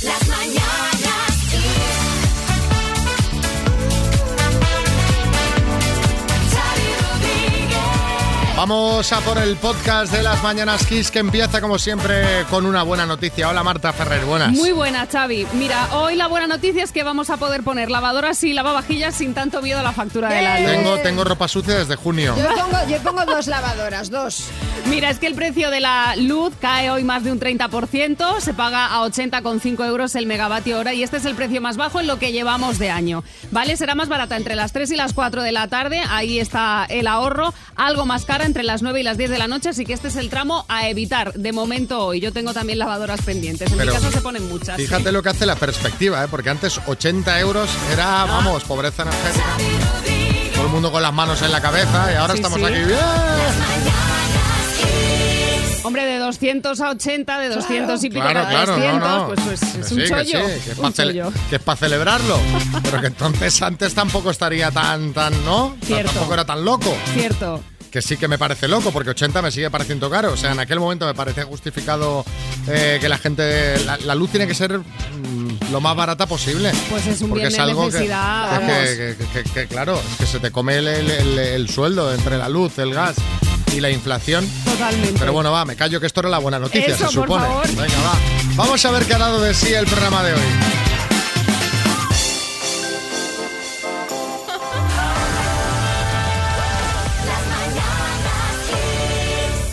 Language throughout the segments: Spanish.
Las Vamos a por el podcast de las Mañanas Kiss que empieza como siempre con una buena noticia. Hola Marta Ferrer, buenas. Muy buena, Xavi. Mira, hoy la buena noticia es que vamos a poder poner lavadoras y lavavajillas sin tanto miedo a la factura de la luz. Tengo, tengo ropa sucia desde junio. Yo pongo, yo pongo dos lavadoras, dos. Mira, es que el precio de la luz cae hoy más de un 30%, se paga a 80,5 euros el megavatio hora y este es el precio más bajo en lo que llevamos de año. ¿Vale? Será más barata entre las 3 y las 4 de la tarde, ahí está el ahorro, algo más cara entre las 9 y las 10 de la noche, así que este es el tramo a evitar de momento hoy. Yo tengo también lavadoras pendientes, en Pero mi caso se ponen muchas. Fíjate lo que hace la perspectiva, ¿eh? porque antes 80 euros era, vamos, pobreza energética. Todo el mundo con las manos en la cabeza y ahora Sí, estamos sí. aquí. ¡bien! Hombre, de 200 a 80, de 200 y pico Claro, a claro, 300, no, no. pues, pues, es Que un sí, que chollo. sí, que es un para chollo. celebrarlo. Pero que entonces antes tampoco estaría tan, tan, ¿no? Cierto. Tampoco era tan loco. Cierto. Que sí que me parece loco, porque 80 me sigue pareciendo caro. O sea, en aquel momento me parecía justificado eh, que la gente. La, la luz tiene que ser mm, lo más barata posible. Pues es un Porque bien es de algo que- necesidad, que, que- que- que- claro, es que se te come el, el- el- el sueldo entre la luz, el gas y la inflación. Totalmente. Pero bueno, va, me callo que esto era la buena noticia, Eso, se por supone. favor. Venga, va. Vamos a ver qué ha dado de sí el programa de hoy.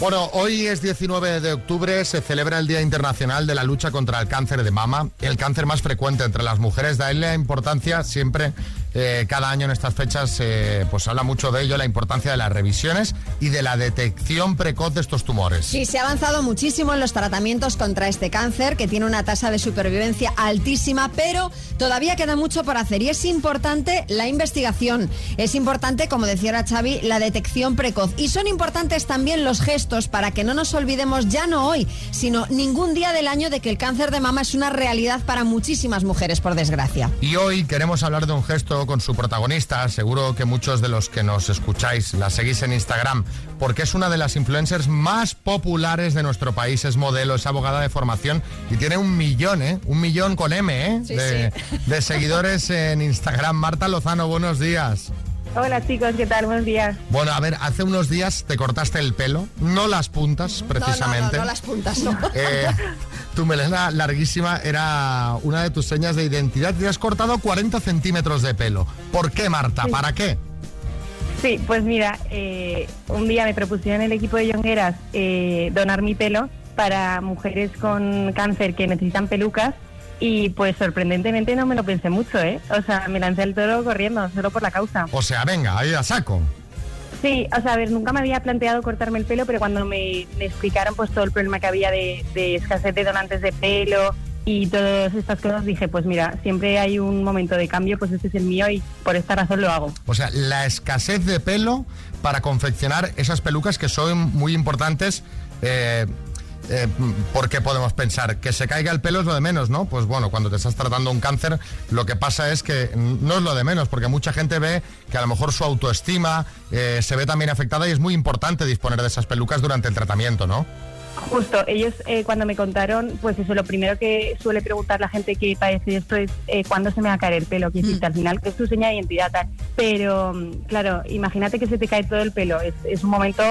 Bueno, hoy es 19 de octubre, se celebra el Día Internacional de la Lucha contra el Cáncer de Mama, el cáncer más frecuente entre las mujeres. Ahí la importancia siempre, eh, cada año en estas fechas, eh, pues habla mucho de ello, la importancia de las revisiones y de la detección precoz de estos tumores. Sí, se ha avanzado muchísimo en los tratamientos contra este cáncer, que tiene una tasa de supervivencia altísima, pero todavía queda mucho por hacer y es importante la investigación. Es importante, como decía ahora Xavi, la detección precoz. Y son importantes también los gestos para que no nos olvidemos, ya no hoy, sino ningún día del año, de que el cáncer de mama es una realidad para muchísimas mujeres, por desgracia. Y hoy queremos hablar de un gesto con su protagonista. Seguro que muchos de los que nos escucháis la seguís en Instagram, porque es una de las influencers más populares de nuestro país. Es modelo, es abogada de formación y tiene un millón, ¿eh? Un millón con M, ¿eh? Sí, de, de seguidores en Instagram. Marta Lozano, buenos días. Hola chicos, ¿qué tal? Buenos días. Bueno, a ver, hace unos días te cortaste el pelo, no las puntas, precisamente. No, no, no, no las puntas, no. Eh, tu melena larguísima era una de tus señas de identidad. Te has cortado 40 centímetros de pelo. ¿Por qué, Marta? ¿Para qué? Sí, pues mira, eh, un día me propusieron el equipo de Yongueras eh, donar mi pelo para mujeres con cáncer que necesitan pelucas y pues sorprendentemente no me lo pensé mucho, ¿eh? O sea, me lancé al toro corriendo, solo por la causa. O sea, venga, ahí a saco. Sí, o sea, a ver, nunca me había planteado cortarme el pelo, pero cuando me, me explicaron pues todo el problema que había de, de escasez de donantes de pelo y todas estas cosas, dije, pues mira, siempre hay un momento de cambio, pues este es el mío y por esta razón lo hago. O sea, la escasez de pelo para confeccionar esas pelucas que son muy importantes. Eh, eh, porque podemos pensar que se caiga el pelo es lo de menos, ¿no? Pues bueno, cuando te estás tratando un cáncer, lo que pasa es que no es lo de menos, porque mucha gente ve que a lo mejor su autoestima eh, se ve también afectada y es muy importante disponer de esas pelucas durante el tratamiento, ¿no? Justo, ellos eh, cuando me contaron, pues eso, lo primero que suele preguntar la gente que padece esto es eh, cuándo se me va a caer el pelo, que hiciste al final, que es tu señal de identidad tal. Pero, mm, claro, imagínate que se te cae todo el pelo, es, es un momento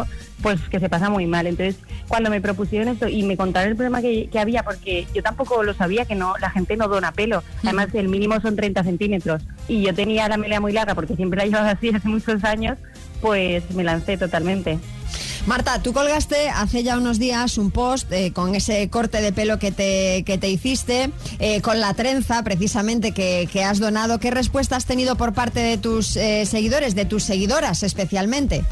pues que se pasa muy mal. Entonces, cuando me propusieron esto y me contaron el problema que, que había, porque yo tampoco lo sabía, que no la gente no dona pelo, además el mínimo son 30 centímetros, y yo tenía la melena muy larga porque siempre la llevaba así hace muchos años, pues me lancé totalmente. Marta, tú colgaste hace ya unos días un post eh, con ese corte de pelo que te, que te hiciste, eh, con la trenza precisamente que, que has donado. ¿Qué respuesta has tenido por parte de tus eh, seguidores, de tus seguidoras especialmente?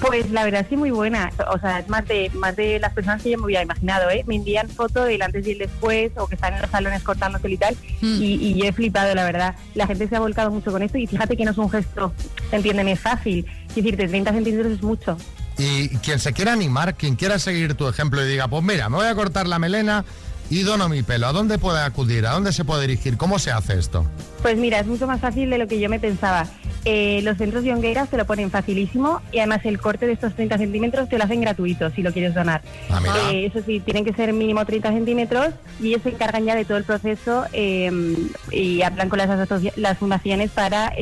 Pues la verdad sí muy buena, o sea, es más de más de las personas que yo me hubiera imaginado, ¿eh? Me envían fotos del antes y el después o que están en los salones cortándose y tal Mm. y, y yo he flipado, la verdad. La gente se ha volcado mucho con esto y fíjate que no es un gesto, entiéndeme, fácil. Es decirte, 30 centímetros es mucho. Y quien se quiera animar, quien quiera seguir tu ejemplo y diga, pues mira, me voy a cortar la melena y dono mi pelo, ¿a dónde puede acudir? ¿A dónde se puede dirigir? ¿Cómo se hace esto? Pues mira, es mucho más fácil de lo que yo me pensaba. Eh, los centros de Hongueras te lo ponen facilísimo y además el corte de estos 30 centímetros te lo hacen gratuito si lo quieres donar. Ah. Eh, eso sí, tienen que ser mínimo 30 centímetros y ellos se encargan ya de todo el proceso eh, y hablan con las, las fundaciones para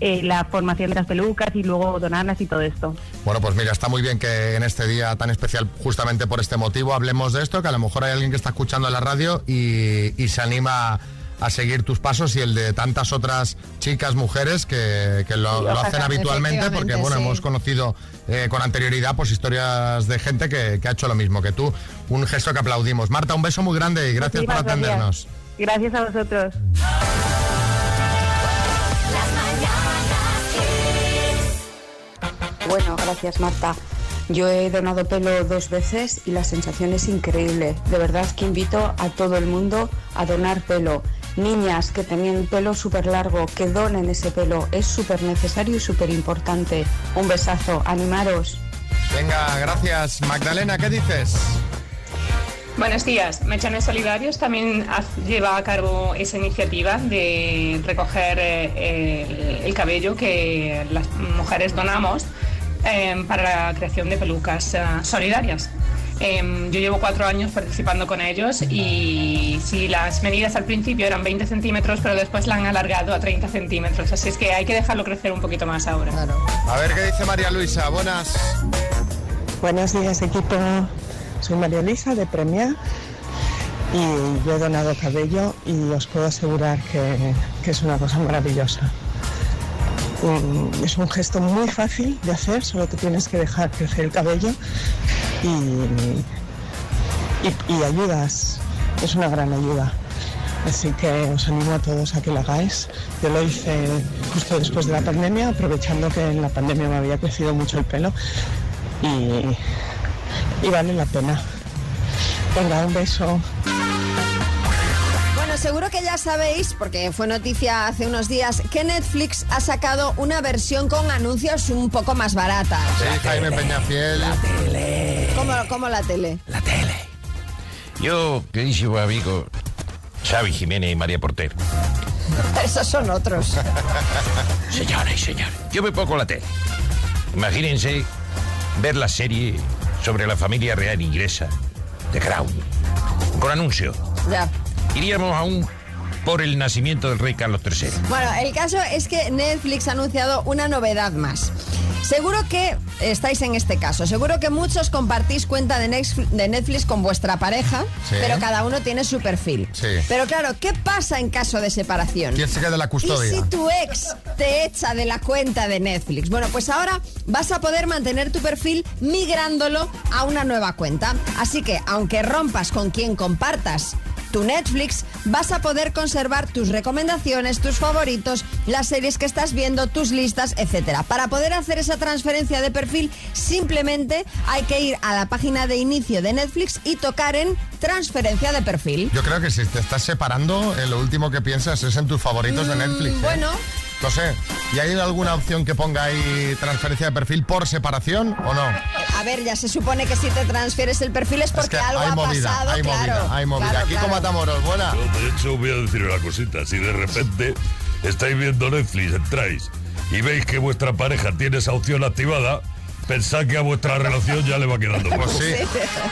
eh, la formación de las pelucas y luego donarlas y todo esto. Bueno, pues mira, está muy bien que en este día tan especial, justamente por este motivo, hablemos de esto, que a lo mejor hay alguien que está escuchando en la radio y, y se anima a seguir tus pasos y el de tantas otras chicas, mujeres que, que lo, Sí, lo ojalá. hacen habitualmente, porque bueno, sí. hemos conocido eh, con anterioridad pues historias de gente que, que ha hecho lo mismo que tú. Un gesto que aplaudimos. Marta, un beso muy grande y gracias por atendernos. Gracias. Gracias a vosotros. Bueno, gracias Marta. Yo he donado pelo dos veces y la sensación es increíble. De verdad que invito a todo el mundo a donar pelo. Niñas que tenían el pelo súper largo, que donen ese pelo. Es súper necesario y súper importante. Un besazo, animaros. Venga, gracias. Magdalena, ¿qué dices? Buenos días. Mechones Solidarios también lleva a cabo esa iniciativa de recoger eh, el cabello que las mujeres donamos eh, para la creación de pelucas eh, solidarias. Eh, yo llevo cuatro años participando con ellos y si las medidas al principio eran 20 centímetros, pero después la han alargado a 30 centímetros. Así es que hay que dejarlo crecer un poquito más ahora. A ver qué dice María Luisa. Buenas. Buenos días equipo, soy María Luisa de Premia y yo he donado cabello y os puedo asegurar que, que es una cosa maravillosa. Es un gesto muy fácil de hacer, solo te tienes que dejar crecer el cabello y, y, y ayudas, es una gran ayuda. Así que os animo a todos a que lo hagáis. Yo lo hice justo después de la pandemia, aprovechando que en la pandemia me había crecido mucho el pelo y, y vale la pena. Venga, un beso. Seguro que ya sabéis, porque fue noticia hace unos días, que Netflix ha sacado una versión con anuncios un poco más baratas. Sí, Jaime Peñafiel. Como, como la tele. La tele. Yo, queridísimo amigo Xavi Jiménez y María Porter. Esos son otros. Señores y señores, yo me pongo la tele. Imagínense ver la serie sobre la familia real inglesa de Crown. Con anuncio. Ya. Iríamos aún por el nacimiento del rey Carlos III. Bueno, el caso es que Netflix ha anunciado una novedad más. Seguro que estáis en este caso. Seguro que muchos compartís cuenta de Netflix con vuestra pareja, Sí. pero cada uno tiene su perfil. Sí. Pero claro, ¿qué pasa en caso de separación? ¿Quién se queda la ¿Y custodia? si tu ex te echa de la cuenta de Netflix? Bueno, pues ahora vas a poder mantener tu perfil migrándolo a una nueva cuenta. Así que, aunque rompas con quien compartas tu Netflix, vas a poder conservar tus recomendaciones, tus favoritos, las series que estás viendo, tus listas, etcétera. Para poder hacer esa transferencia de perfil, simplemente hay que ir a la página de inicio de Netflix y tocar en transferencia de perfil. Yo creo que si te estás separando, eh, lo último que piensas es en tus favoritos de Mm, Netflix. ¿eh? bueno. No sé. ¿Y hay alguna opción que ponga ahí transferencia de perfil por separación o no? A ver, ya se supone que si te transfieres el perfil es porque es que algo hay ha movida, pasado, hay claro. movida, hay movida. Claro, Aquí claro. como Matamoros, buena. De hecho, voy a decir una cosita. Si de repente estáis viendo Netflix, entráis y veis que vuestra pareja tiene esa opción activada, pensad que a vuestra relación ya le va quedando poco. Pues sí.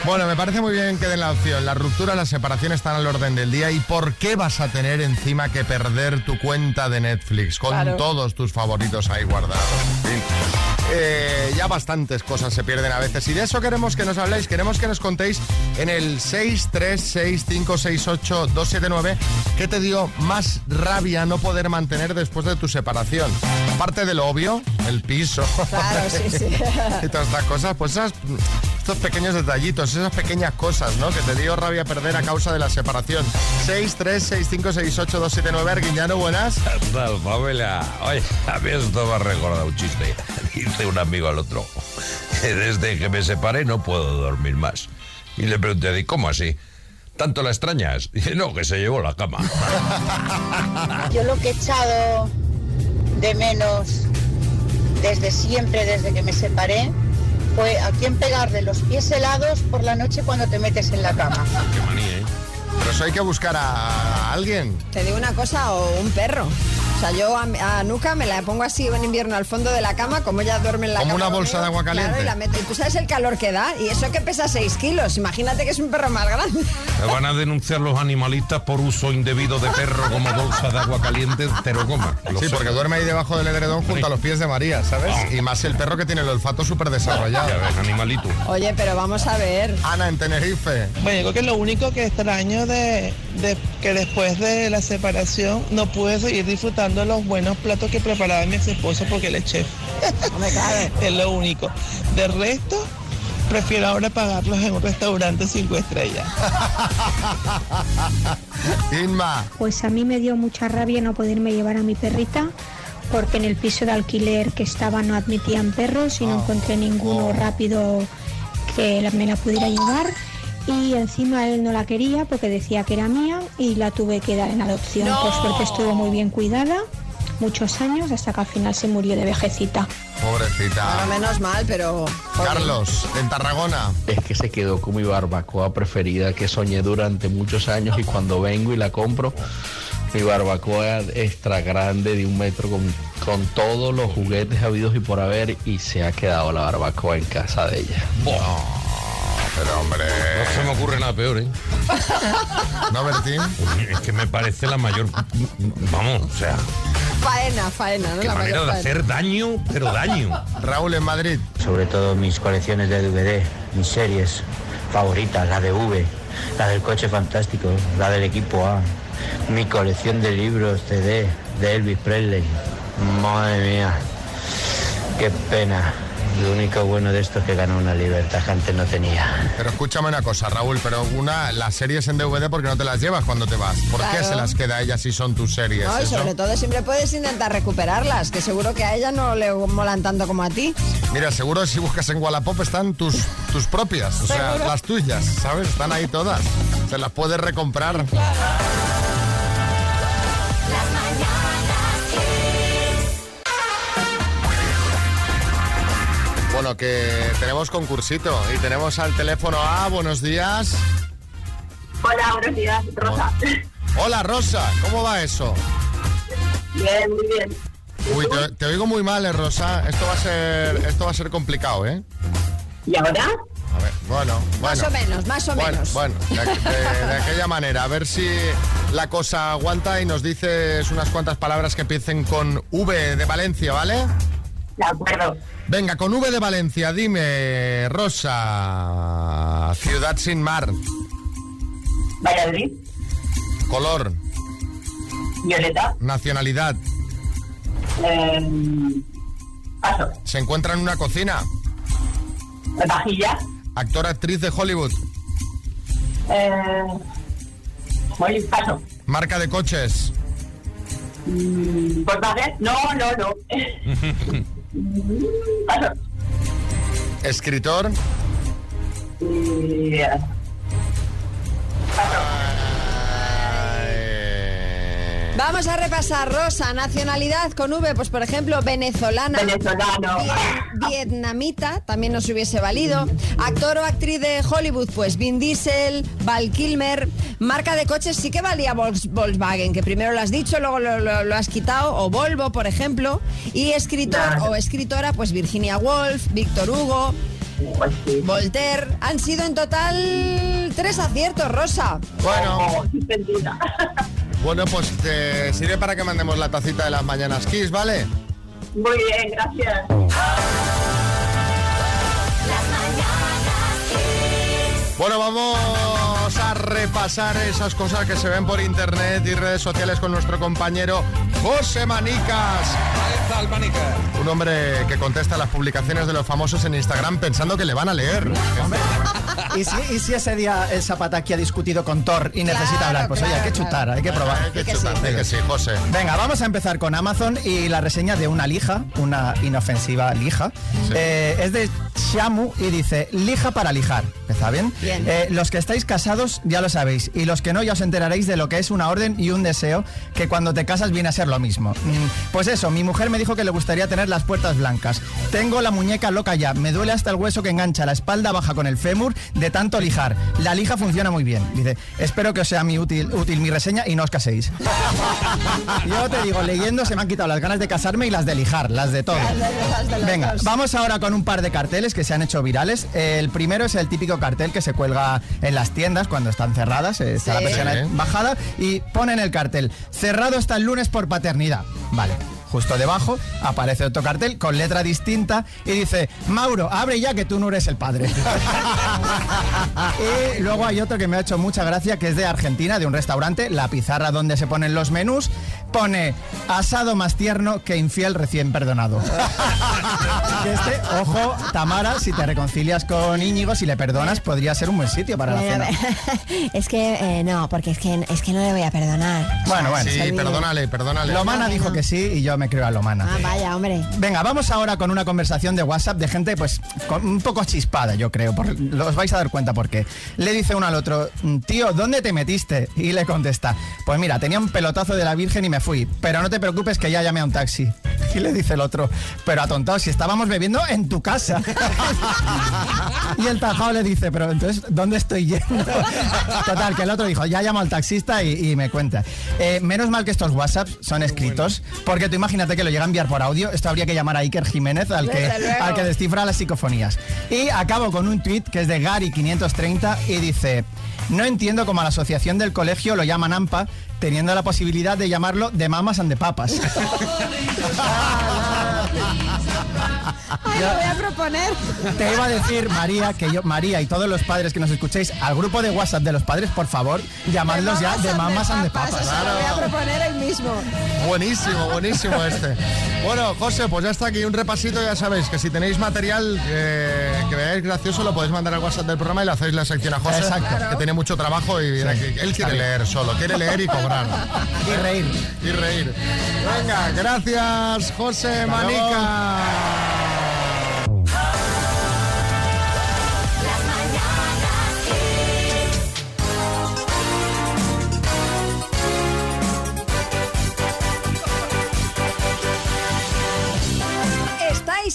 Bueno, me parece muy bien que den la opción. La ruptura, la separación están al orden del día. ¿Y por qué vas a tener encima que perder tu cuenta de Netflix con Claro. todos tus favoritos ahí guardados? En fin. Eh, ya bastantes cosas se pierden a veces y de eso queremos que nos habléis, queremos que nos contéis en el 636568279 qué te dio más rabia no poder mantener después de tu separación. Aparte de lo obvio, el piso. Claro, sí, sí. y todas estas cosas, pues esas- estos pequeños detallitos, esas pequeñas cosas, ¿no? Que te dio rabia perder a causa de la separación. 636568279 Arguiñano, buenas. Tal, Pamela. Oye, a mí esto me ha recordado un chiste. Dice un amigo al otro. que Desde que me separé no puedo dormir más. Y le pregunté, ¿y cómo así? ¿Tanto la extrañas? Dice, no, que se llevó la cama. Yo lo que he echado de menos desde siempre, desde que me separé, fue a quién pegarle los pies helados por la noche cuando te metes en la cama. Qué manía, ¿eh? Pero eso hay que buscar a alguien. Te digo una cosa o un perro. Sea, yo a, a Nuca me la pongo así en invierno al fondo de la cama, como ella duerme en la Como cama. una bolsa de agua caliente. Claro, y, la meto. y tú sabes el calor que da, y eso que pesa 6 kilos. Imagínate que es un perro más grande. Me van a denunciar los animalistas por uso indebido de perro como bolsa de agua caliente, pero coma. lo Sí, sé. porque duerme ahí debajo del edredón junto a los pies de María, ¿sabes? Y más el perro que tiene el olfato súper desarrollado. Ya ves, animalito. Oye, pero vamos a ver. Ana, en Tenerife. Bueno, yo creo que lo único que extraño de, de que después de la separación no pude seguir disfrutando los buenos platos que preparaba mi ex esposo porque él es chef. es lo único. De resto, prefiero ahora pagarlos en un restaurante cinco estrellas. Inma. Pues a mí me dio mucha rabia no poderme llevar a mi perrita porque en el piso de alquiler que estaba no admitían perros y no encontré ninguno rápido que la- me la pudiera llevar y encima él no la quería porque decía que era mía y la tuve que dar en adopción. No. Por suerte estuvo muy bien cuidada muchos años hasta que al final se murió de vejecita. Pobrecita. Bueno, menos mal, pero. joder. Carlos, en Tarragona. Es que se quedó con mi barbacoa preferida que soñé durante muchos años y cuando vengo y la compro, mi barbacoa extra grande de un metro con, con todos los juguetes habidos y por haber y se ha quedado la barbacoa en casa de ella. Pero hombre. No se me ocurre nada peor, ¿eh? ¿No, Bertín? Es que me parece la mayor. Vamos, o sea, Faena, faena, ¿no? qué La manera de faena. hacer daño, pero daño. Raúl, en Madrid. sobre todo mis colecciones de DVD, mis series favoritas, la de V, la del coche fantástico, la del equipo A, mi colección de libros CD de Elvis Presley. Madre mía, qué pena. Lo único bueno de esto es que ganó una libertad que antes no tenía. Pero escúchame una cosa, Raúl, pero una, las series en DVD, porque no te las llevas cuando te vas? ¿Por qué se las queda a ella si son tus series? No, y sobre todo siempre puedes intentar recuperarlas, que seguro que a ella no le molan tanto como a ti. Mira, seguro si buscas en Wallapop están tus, tus propias, o sea, Seguro. las tuyas, ¿sabes? Están ahí todas. Se las puedes recomprar. Bueno, que tenemos concursito y tenemos al teléfono A. Buenos días. Hola, buenos días, Rosa. Hola, Rosa. ¿Cómo va eso? Bien, muy bien. Uy, te, te oigo muy mal, eh, Rosa. Esto va a ser, esto va a ser complicado, ¿eh? ¿Y ahora? A ver, bueno, bueno. Más o menos, más o Bueno, menos. bueno, de, de- de aquella manera, a ver si la cosa aguanta y nos dices unas cuantas palabras que empiecen con V de Valencia, ¿vale? De acuerdo. Venga, con V de Valencia, dime, Rosa, ciudad sin mar, Valladolid, color, Violeta, nacionalidad, eh, paso, se encuentra en una cocina, vajilla, actor, actriz de Hollywood, eh, voy, paso. marca de coches, Mm, Volkswagen, no, no, no. Paso. escritor, eh, Vamos a repasar, Rosa, nacionalidad con V, pues por ejemplo, venezolana. Venezolano. vie- vietnamita, también nos hubiese valido. Actor o actriz de Hollywood, pues Vin Diesel, Val Kilmer. Marca de coches sí que valía Volks- Volkswagen, que primero lo has dicho, luego lo, lo- lo has quitado, o Volvo, por ejemplo. Y escritor o escritora, pues Virginia Woolf, Víctor Hugo. pues sí. Voltaire, han sido en total tres aciertos, Rosa. Bueno, Oh. bueno, pues te sirve para que mandemos la tacita de las mañanas Kiss, ¿vale? Muy bien, gracias. Bueno, vamos a repasar esas cosas que se ven por internet y redes sociales con nuestro compañero José Manicas. Un hombre que contesta las publicaciones de los famosos en Instagram pensando que le van a leer. ¿Y si, y si ese día el Zapataki ha discutido con Thor y necesita Claro, hablar? Pues oye, hay que claro, chutar, hay que probar. Hay que chutar, di que sí, José. Venga, vamos a empezar con Amazon y la reseña de una lija, una inofensiva lija. Eh, es de Shamu y dice, lija para lijar. ¿Está bien? Bien. Eh, los que estáis casados ya lo sabéis y los que no ya os enteraréis de lo que es una orden y un deseo que cuando te casas viene a ser lo mismo. Mm, Pues eso, mi mujer me dijo que le gustaría tener las puertas blancas. Tengo la muñeca loca ya, me duele hasta el hueso que engancha la espalda baja con el fémur de tanto lijar. La lija funciona muy bien. Dice, espero que os sea mi útil, útil mi reseña y no os caséis. Yo te digo, leyendo se me han quitado las ganas de casarme y las de lijar, las de todo. Venga, vamos ahora con un par de carteles que se han hecho virales. El primero es el típico cartel que se cuelga en las tiendas cuando están cerradas, eh, está Sí. la persiana bajada y ponen el cartel, cerrado hasta el lunes por paternidad. Vale. Justo debajo aparece otro cartel con letra distinta y dice, Mauro, abre ya que tú no eres el padre. y luego hay otro que me ha hecho mucha gracia que es de Argentina, de un restaurante, la pizarra donde se ponen los menús, pone asado más tierno que infiel recién perdonado. Este, ojo, Tamara, si te reconcilias con Íñigo, si le perdonas, podría ser un buen sitio para la cena. es que eh, no, porque es que, es que no le voy a perdonar. Bueno, bueno. Sí, perdónale, perdónale. Lomana No, dijo no. que sí y yo me creo a Lomana. Ah, vaya, hombre. Venga, vamos ahora con una conversación de WhatsApp de gente, pues, con- un poco chispada, yo creo. Por, lo- os vais a dar cuenta por qué. Le dice uno al otro, tío, ¿dónde te metiste? Y le contesta, pues mira, tenía un pelotazo de la Virgen y me fui, pero no te preocupes que ya llamé a un taxi. Y le dice el otro, pero atontado, si estábamos bebiendo en tu casa. y el tajado le dice, pero entonces, ¿dónde estoy yendo? Total, que el otro dijo, ya llamo al taxista y, y me cuenta. Eh, menos mal que estos WhatsApps son escritos, porque tú imagínate que lo llega a enviar por audio, esto habría que llamar a Iker Jiménez, al que, al que descifra las psicofonías. Y acabo con un tuit que es de Gary530 y dice, no entiendo cómo a la asociación del colegio lo llaman AMPA, teniendo la posibilidad de llamarlo de mamas and de papas. Ay, lo voy a proponer. Te iba a decir, María, que yo, María y todos los padres que nos escuchéis, al grupo de WhatsApp de los padres, por favor, llamadlos ya de mamas and de papas. Eso lo voy a proponer hoy mismo. Buenísimo, buenísimo este. Bueno, José, pues ya está aquí un repasito, ya sabéis que si tenéis material eh, veáis gracioso lo podéis mandar al WhatsApp del programa y le hacéis la sección a José, Exacto. que tiene mucho trabajo y viene aquí. él quiere leer solo, quiere leer y cobrar. Y reír. Y reír. Venga, gracias José Manica. ¿Estáis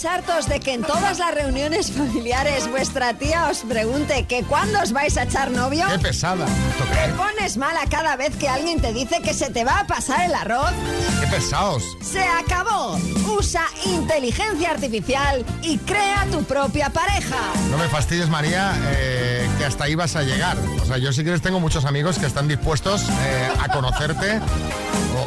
hartos de que en todas las reuniones familiares vuestra tía os pregunte que cuándo os vais a echar novio? Qué pesada. ¿Te pones mala cada vez que alguien te dice que se te va a pasar el arroz? Qué pesados. ¡Se acabó! Usa inteligencia artificial y crea tu propia pareja. No me fastidies, María, eh, que hasta ahí vas a llegar. O sea, yo si quieres tengo muchos amigos que están dispuestos eh, a conocerte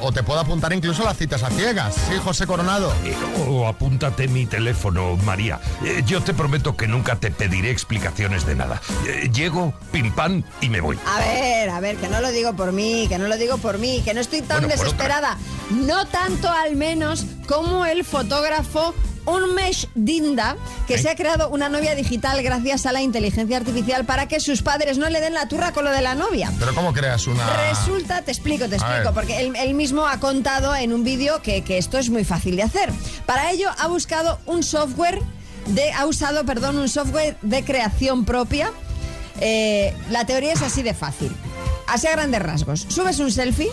o, te puedo apuntar incluso las citas a ciegas. Sí, José Coronado. Eh, O apúntate mi teléfono, María. Eh, Yo te prometo que nunca te pediré explicaciones de nada. Eh, Llego, pim pam y me voy. A ver, a ver, que no lo digo por mí, que no lo digo por mí, que no estoy tan Bueno, desesperada. No tanto al menos como el fotógrafo Unmesh Dinda, que se ha creado una novia digital gracias a la inteligencia artificial para que sus padres no le den la turra con lo de la novia. Pero ¿cómo creas una...? Resulta, te explico, te explico, porque él, él mismo ha contado en un vídeo que, que esto es muy fácil de hacer. Para ello ha buscado un software, de, ha usado, perdón, un software de creación propia. Eh, la teoría es así de fácil. Así a grandes rasgos. Subes un selfie,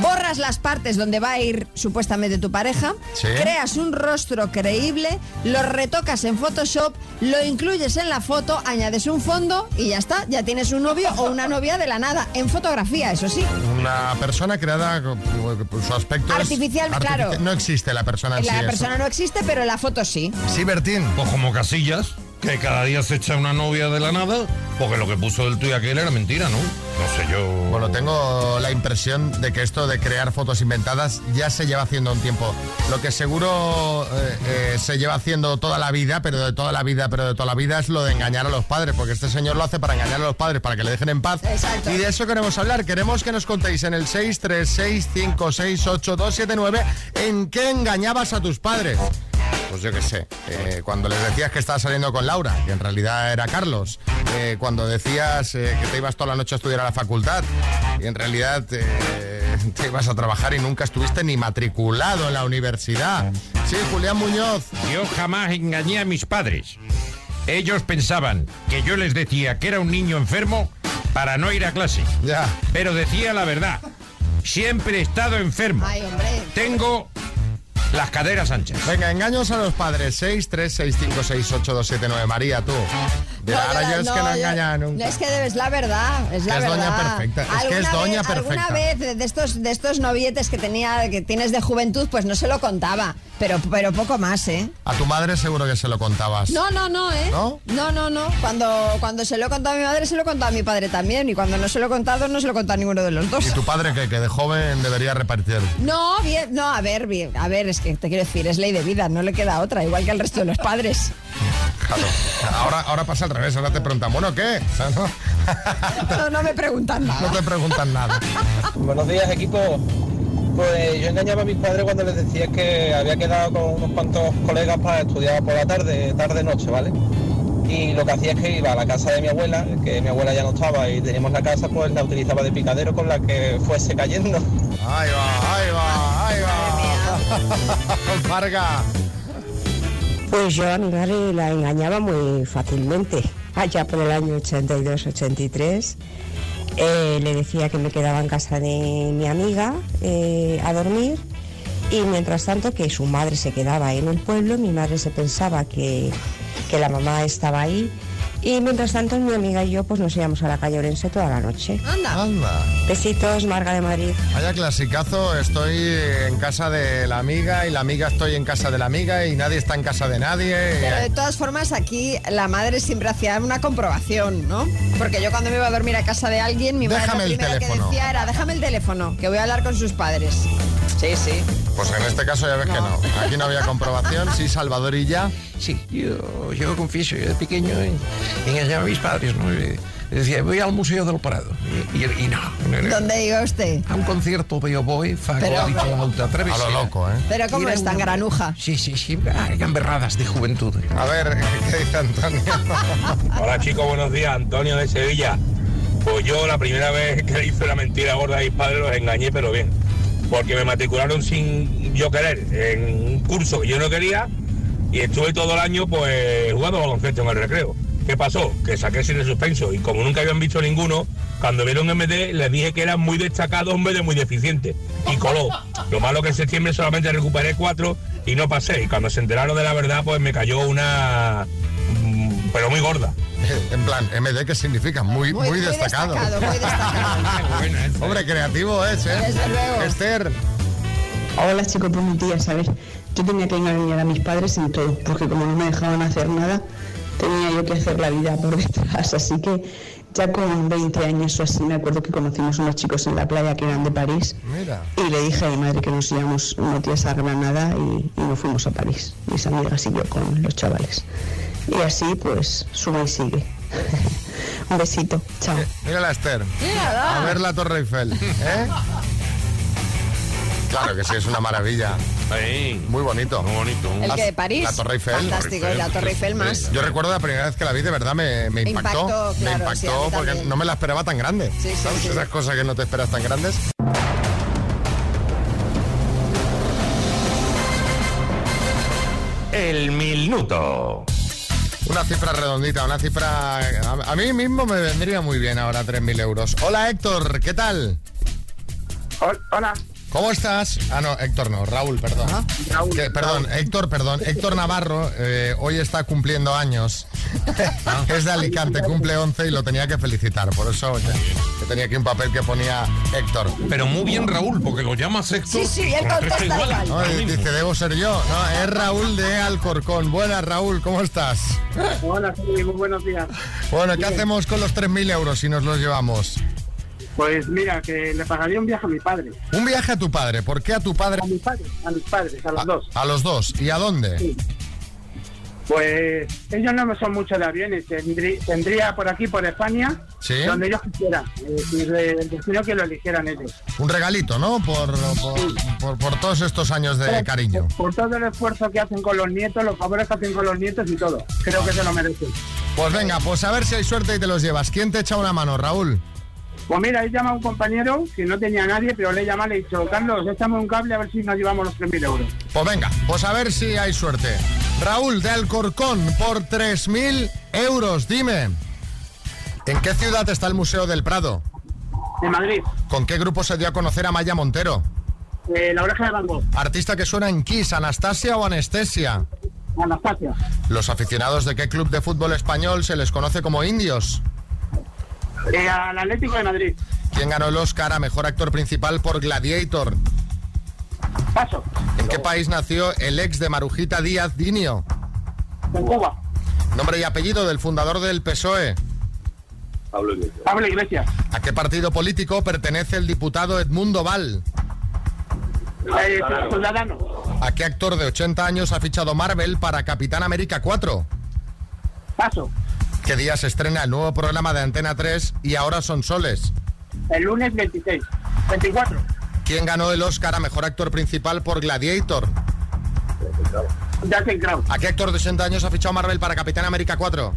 borras las partes donde va a ir supuestamente tu pareja, Sí. creas un rostro creíble, lo retocas en Photoshop, lo incluyes en la foto, añades un fondo y ya está, ya tienes un novio o una novia de la nada, en fotografía, eso sí. Una persona creada, con- su aspecto es Artificial, claro. No existe la persona en La sí. eso. persona no existe, pero la foto sí. Sí, Bertín. Pues como Casillas, que cada día se echa una novia de la nada, porque lo que puso del tuyo aquel era mentira, ¿no? No sé yo. Bueno, tengo la impresión de que esto de crear fotos inventadas ya se lleva haciendo un tiempo. Lo que seguro eh, eh, se lleva haciendo toda la vida, pero de toda la vida, pero de toda la vida es lo de engañar a los padres, porque este señor lo hace para engañar a los padres, para que le dejen en paz. Exacto. Y de eso queremos hablar. Queremos que nos contéis en el 636568279 en qué engañabas a tus padres. Pues yo qué sé, eh, cuando les decías que estabas saliendo con Laura, que en realidad era Carlos, eh, cuando decías eh, que te ibas toda la noche a estudiar a la facultad y en realidad eh, te ibas a trabajar y nunca estuviste ni matriculado en la universidad. Sí, Julián Muñoz. Yo jamás engañé a mis padres. Ellos pensaban que yo les decía que era un niño enfermo para no ir a clase. Ya. Pero decía la verdad. Siempre he estado enfermo. Ay, hombre. Tengo las caderas anchas. Venga, engaños a los padres. 6, 3, 6, 5, 6, 8, 2, 7, 9. María, tú. De No, ahora yo es que no yo- engaña nunca. Es que es la verdad, es la Es verdad. doña perfecta, es que es doña vez- perfecta. Alguna vez de estos, de estos novietes que tenía, que tienes de juventud, pues no se lo contaba, pero, pero poco más, ¿eh? A tu madre seguro que se lo contabas. No, no, no, ¿eh? ¿No? No, no, no. Cuando, cuando se lo he contado a mi madre, se lo he contado a mi padre también. Y cuando no se lo he contado, no se lo he contado a ninguno de los dos. ¿Y tu padre que, que de joven debería repartir? No, bien, no, a ver, bien, a ver, es que te quiero decir, es ley de vida, no le queda otra, igual que al resto de los padres. Claro. Ahora, ahora pasa al revés, ahora te preguntan, bueno, ¿qué? O sea, no, No, no me preguntan nada. no te preguntan nada. Buenos días, equipo. Pues yo engañaba a mis padres cuando les decía que había quedado con unos cuantos colegas para estudiar por la tarde, tarde-noche, ¿vale? Y lo que hacía es que iba a la casa de mi abuela, que mi abuela ya no estaba y teníamos la casa, pues la utilizaba de picadero con la que fuese cayendo. Ahí va, ahí va, ahí va. Varga. Pues yo a mi madre la engañaba muy fácilmente. Allá por el año 82-83 eh, le decía que me quedaba en casa de mi amiga eh, a dormir y mientras tanto que su madre se quedaba en el pueblo, mi madre se pensaba que, que la mamá estaba ahí y mientras tanto mi amiga y yo pues nos íbamos a la calle Orense toda la noche. Anda. Anda. Besitos, Marga de Madrid. Vaya clasicazo, estoy en casa de la amiga y la amiga estoy en casa de la amiga y nadie está en casa de nadie. Pero de todas formas, aquí la madre siempre hacía una comprobación, ¿no? Porque yo cuando me iba a dormir a casa de alguien, mi madre Déjame lo el primero que decía era, déjame el teléfono, que voy a hablar con sus padres. Sí, sí. Pues en este caso ya ves que no. Aquí no había comprobación, sí, Salvador y ya. Sí, yo, yo confieso, yo de pequeño eh, engañaba a mis padres, ¿no? Eh, Decía, voy al Museo del Prado. Y, y- y no, no, no. ¿Dónde iba usted? A un concierto de oboe, fagot Pero- y flauta. A lo loco, ¿eh? Pero ¿cómo es tan granuja? Sí, sí, sí. Ah, gamberradas de juventud. A ver, ¿qué dice Antonio? Hola chicos, buenos días. Antonio de Sevilla. Pues yo la primera vez que le hice una mentira gorda a mis padres los engañé, pero bien. Porque me matricularon sin yo querer en un curso que yo no quería y estuve todo el año pues jugando baloncesto en el recreo. ¿Qué pasó? Que saqué sin el suspenso y como nunca habían visto ninguno, cuando vieron MD les dije que era muy destacado en vez de muy deficiente y coló. Lo malo que en septiembre solamente recuperé cuatro y no pasé y cuando se enteraron de la verdad pues me cayó una... mm, pero muy gorda. En plan, MD, ¿qué significa? Muy, muy, Muy- muy destacado. destacado, muy destacado. Hombre, creativo es, ¿eh? Desde luego. Esther. Hola chicos, buenos días. A ver, yo tenía que engañar a mis padres en todo, porque como no me dejaban hacer nada, tenía yo que hacer la vida por detrás. Así que ya con 20 años o así, me acuerdo que conocimos unos chicos en la playa que eran de París. Mira. Y le dije a mi madre que nos íbamos unos días a Granada y, y nos fuimos a París, mis amigas y yo con los chavales. Y así pues suma y sigue. Un besito, chao. Mírala, Esther. Mírala. A ver la Torre Eiffel. ¿eh? Claro que sí, es una maravilla. Muy bonito. Muy bonito. El que de París. La Torre Eiffel. Fantástico, y la Torre Eiffel más. Yo recuerdo la primera vez que la vi, de verdad me, me impactó. Impactó, me claro, impactó sí, porque también. no me la esperaba tan grande. Sí, sí, ¿Sabes? sí. Esas cosas que no te esperas tan grandes. El minuto. Una cifra redondita, una cifra... A, mí mismo me vendría muy bien ahora 3.000 euros. Hola Héctor, ¿qué tal? Hola. ¿Cómo estás? Ah, no, Héctor no, Raúl, perdón. Que- perdón, Héctor, perdón. Héctor Navarro eh, hoy está cumpliendo años. es de Alicante, cumple 11 y lo tenía que felicitar. Por eso oye, que tenía aquí un papel que ponía Héctor. Pero muy bien, Raúl, porque lo llamas Héctor. Sí, sí, él contesta igual. No, dice, debo ser yo. No, es Raúl de Alcorcón. Buenas, Raúl, ¿cómo estás? Hola, sí, muy buenos días. Bueno, ¿qué Bien. hacemos con los 3.000 euros si nos los llevamos? Pues mira, que le pagaría un viaje a mi padre. Un viaje a tu padre. ¿Por qué a tu padre? A mis padres, a mis padres, a los dos. A los dos. ¿Y a dónde? Pues ellos no son mucho de aviones. Tendrí- tendría por aquí, por España, Sí. donde ellos quisieran. Eh, el destino que lo eligieran ellos. Un regalito, ¿no? Por, por, por- por todos estos años de cariño. Por todo el esfuerzo que hacen con los nietos, los favores que hacen con los nietos y todo. Creo que se lo merecen. Pues venga, pues a ver si hay suerte y te los llevas. ¿Quién te echa una mano, Raúl? Pues mira, he llamado a un compañero que no tenía a nadie, pero le he llamado y le he dicho, Carlos, échame un cable a ver si nos llevamos los 3.000 euros. Pues venga, pues a ver si hay suerte. Raúl de Alcorcón por 3.000 euros. Dime, ¿en qué ciudad está el Museo del Prado? En Madrid, ¿Con qué grupo se dio a conocer a Maya Montero? eh, la oreja de Van Gogh, ¿Artista que suena en Kiss, Anastasia o Anestesia? Anastasia, ¿Los aficionados de qué club de fútbol español se les conoce como indios? Eh, al Atlético de Madrid. ¿Quién ganó el Oscar a Mejor Actor Principal por Gladiator? Paso, ¿En qué país nació el ex de Marujita Díaz Dinio? en Cuba, Nombre y apellido del fundador del PSOE. Pablo Iglesias, ¿A qué partido político pertenece el diputado Edmundo Val? eh, Ciudadano, ¿A qué actor de 80 años ha fichado Marvel para Capitán América 4? Paso, ¿Qué día se estrena el nuevo programa de Antena 3 y ahora son soles? el lunes 26, 24, ¿Quién ganó el Oscar a Mejor Actor Principal por Gladiator? Jackson Crow, ¿A qué actor de 80 años ha fichado Marvel para Capitán América 4?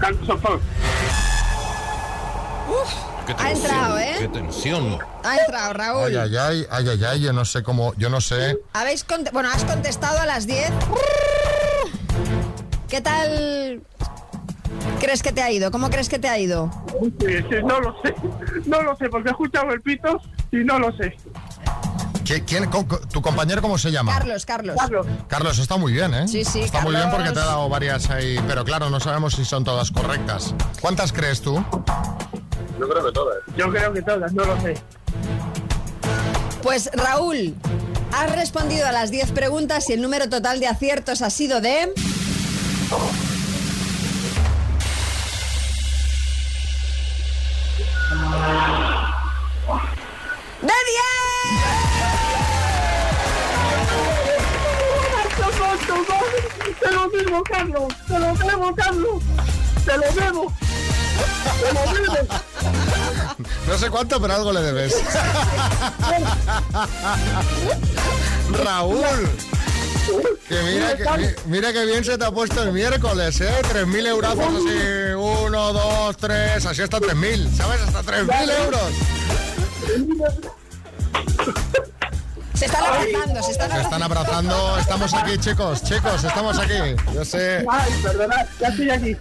Carlos Ford. Qué Ha entrado, ¿eh? Qué tensión. Ha entrado, Raúl. Ay, ay, ay, ay, ay, ay, yo no sé cómo, yo no sé. Habéis bueno, has contestado a las 10. ¿Qué tal crees que te ha ido? ¿Cómo crees que te ha ido? Sí, sí, no lo sé, no lo sé, porque he escuchado el pito y no lo sé. ¿Qui- quién- ¿Tu compañero cómo se llama? Carlos, Carlos. Carlos, está muy bien, ¿eh? Sí, sí, Está muy bien Carlos. porque te ha dado varias ahí, pero claro, no sabemos si son todas correctas. ¿Cuántas crees tú? Yo creo que todas. Yo creo que todas, no lo sé. Pues Raúl, has respondido a las 10 preguntas y el número total de aciertos ha sido de... ¡De 10! ¡Te lo debo, Carlos! ¡Te lo debo, Carlos! ¡Te lo debo! ¡Te lo debo! No sé cuánto, pero algo le debes. Raúl. Que mira, que, mi- mira que bien se te ha puesto el miércoles, ¿eh? 3.000 eurazos así. Uno, dos, tres, así hasta 3.000, ¿sabes? Hasta 3.000 euros. Se están abrazando, se están Se están abrazando. Estamos aquí, chicos, chicos, estamos aquí. Yo sé. Ay, perdonad, ya estoy aquí.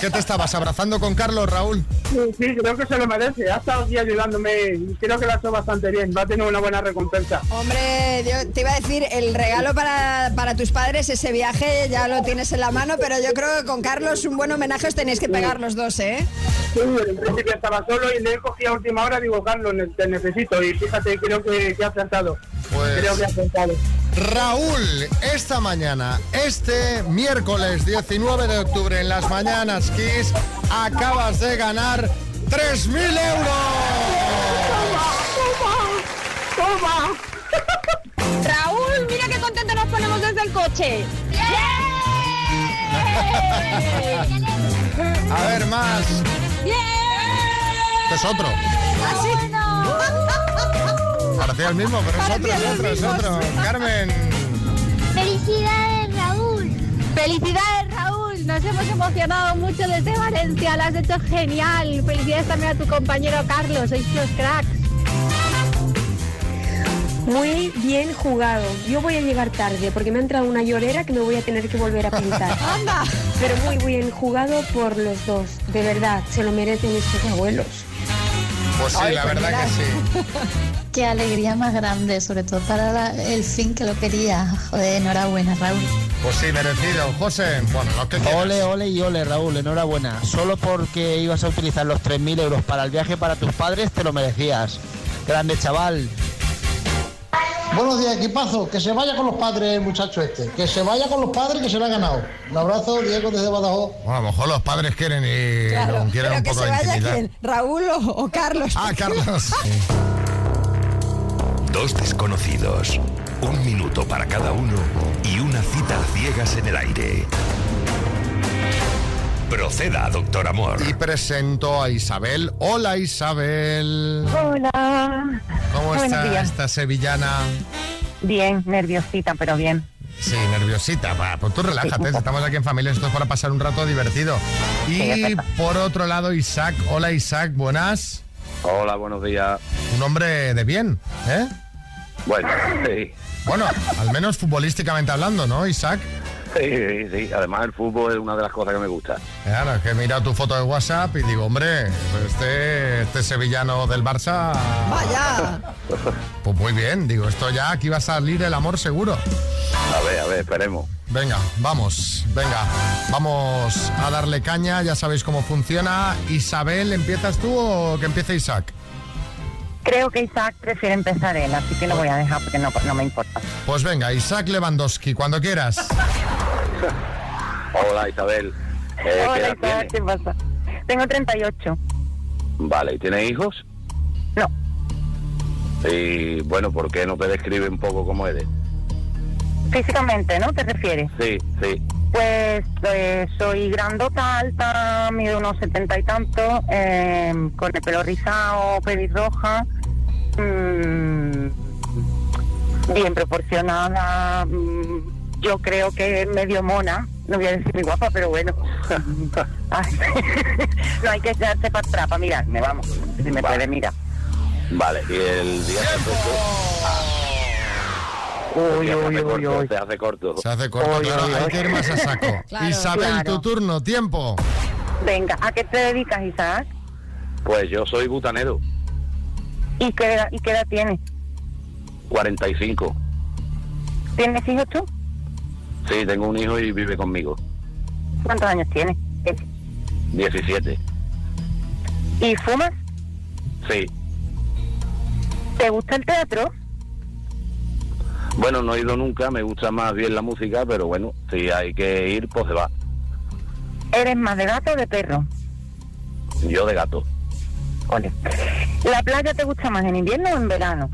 ¿Qué te estabas abrazando con Carlos, Raúl? Sí, sí, creo que se lo merece. Ha estado aquí ayudándome y creo que lo ha hecho bastante bien. Va a tener una buena recompensa. Hombre, yo te iba a decir, el regalo para, para tus padres, ese viaje, ya lo tienes en la mano, pero yo creo que con Carlos un buen homenaje os tenéis que pegar los dos, ¿eh? Sí, en principio estaba solo y le he cogido a última hora. Digo, Carlos, te necesito. Y fíjate, creo que, que ha acertado. Pues- Creo que. Raúl, esta mañana, este miércoles 19 de octubre en las Mañanas Kiss, acabas de ganar 3.000 euros. ¡Toma! Raúl, mira qué contento nos ponemos desde el coche. A ver, más. Este es otro. Parecía el mismo, pero es otro, es otro, es otro. Carmen. ¡Felicidades, Raúl! ¡Felicidades, Raúl! Nos hemos emocionado mucho desde Valencia, lo has hecho genial. Felicidades también a tu compañero Carlos, sois los cracks. Muy bien jugado. Yo voy a llegar tarde porque me ha entrado una llorera que me voy a tener que volver a pintar. ¡Anda! Pero muy bien jugado por los dos. De verdad, se lo merecen estos abuelos. Pues sí, la verdad que sí. Qué alegría más grande, sobre todo para la- el fin que lo quería. Joder, enhorabuena, Raúl. Pues sí, merecido. José, bueno, lo que quieras. Ole, ole y ole, Raúl, enhorabuena. Solo porque ibas a utilizar los 3.000 euros para el viaje para tus padres, te lo merecías. Grande chaval. Buenos días, equipazo. Que se vaya con los padres el muchacho este. Que se vaya con los padres que se lo ha ganado. Un abrazo, Diego desde Badajoz. Bueno, a lo mejor los padres quieren y Claro, quieren pero un que poco se de vaya intimidad. quién, Raúl o, o Carlos. Ah, Carlos. Dos desconocidos, Un minuto para cada uno y una cita a ciegas en el aire. Proceda, doctor Amor. Y presento a Isabel. Hola Isabel. Hola. ¿Cómo Buenos está días. esta sevillana? Bien, nerviosita, pero bien. Sí, nerviosita. Va, pues tú relájate, estamos aquí en familia, esto es para pasar un rato divertido. Y por otro lado, Isaac. Hola Isaac, buenas. Hola, buenos días. Un hombre de bien, ¿eh? Bueno, sí. Bueno, al menos futbolísticamente hablando, ¿no, Isaac? Sí, sí, sí. Además, el fútbol es una de las cosas que me gusta. Claro, es que he mirado tu foto de WhatsApp y digo, hombre, este, este sevillano del Barça... Vaya. Pues muy bien, digo, esto ya aquí va a salir el amor seguro. A ver, a ver, esperemos. Venga, vamos, venga, vamos a darle caña, ya sabéis cómo funciona. Isabel, ¿empiezas tú o que empiece Isaac? Creo que Isaac prefiere empezar él, así que lo voy a dejar porque no, no me importa. Pues venga, Isaac Lewandowski, cuando quieras. Hola, Isabel. Eh, ¿qué Hola tienes? ¿qué pasa? Tengo 38. Vale, ¿y tienes hijos? No. Y bueno, ¿por qué no te describe un poco cómo eres? Físicamente, ¿no? ¿Te refieres? Sí, sí. Pues eh, soy grandota, alta, mido unos setenta y tanto, eh, con el pelo rizado, pelirroja, mm, bien proporcionada, mm, yo creo que medio mona, no voy a decir muy guapa, pero bueno. No hay que echarse para atrás para mirarme, vamos, si me puede mirar. Vale, y el día se Uy, se uy, hace uy, corto, uy. se hace corto. Se hace corto, claro, hay que ir más a saco. Claro, Isabel, claro. tu turno, tiempo. Venga, ¿a qué te dedicas, Isaac? Pues yo soy butanero, ¿Y qué, edad- ¿Y qué edad tienes? 45. ¿Tienes hijos tú? Sí, tengo un hijo y vive conmigo. ¿Cuántos años tienes? 17. ¿Y fumas? Sí. ¿Te gusta el teatro? Bueno, no he ido nunca, me gusta más bien la música, pero bueno, si hay que ir, pues se va. ¿Eres más de gato o de perro? Yo de gato. Ole. ¿La playa te gusta más en invierno o en verano?